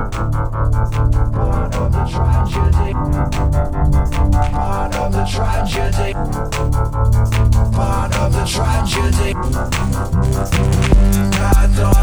Part of the tragedy. Part of the tragedy. Part of the tragedy. I thought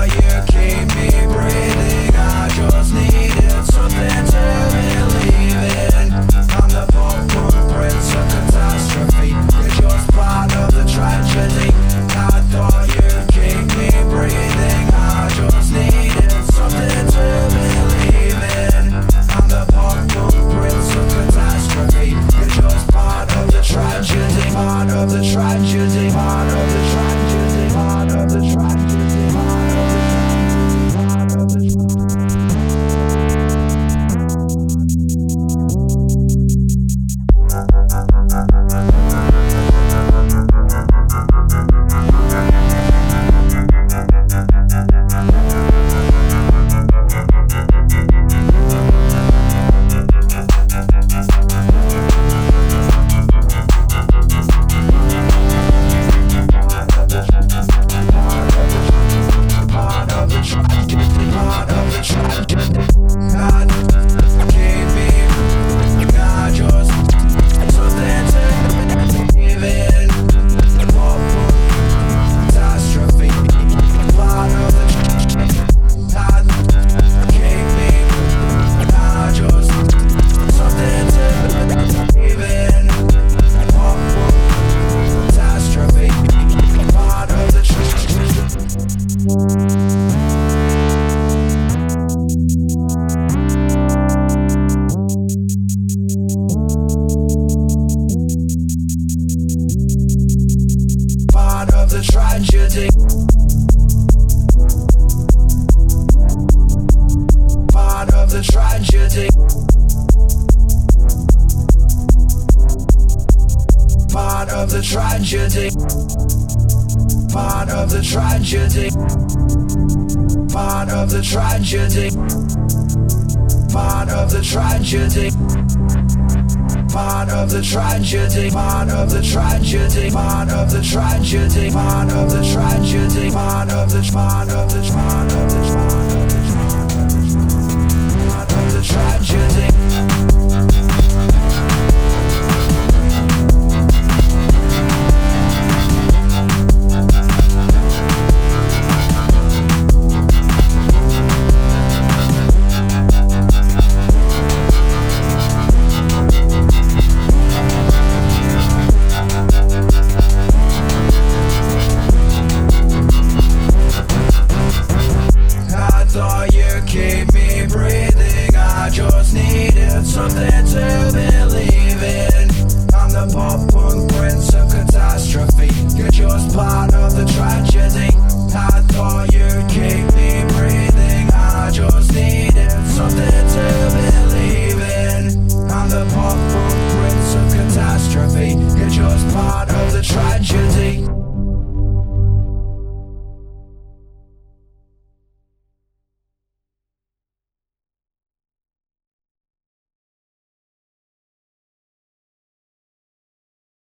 part of the tragedy. Part of the tragedy. Part of the tragedy. Part of the tragedy. Part of the tragedy. Part of the tragedy part of the tragedy, part of the tragedy, part of the tragedy, part of the tragedy, part of the part of the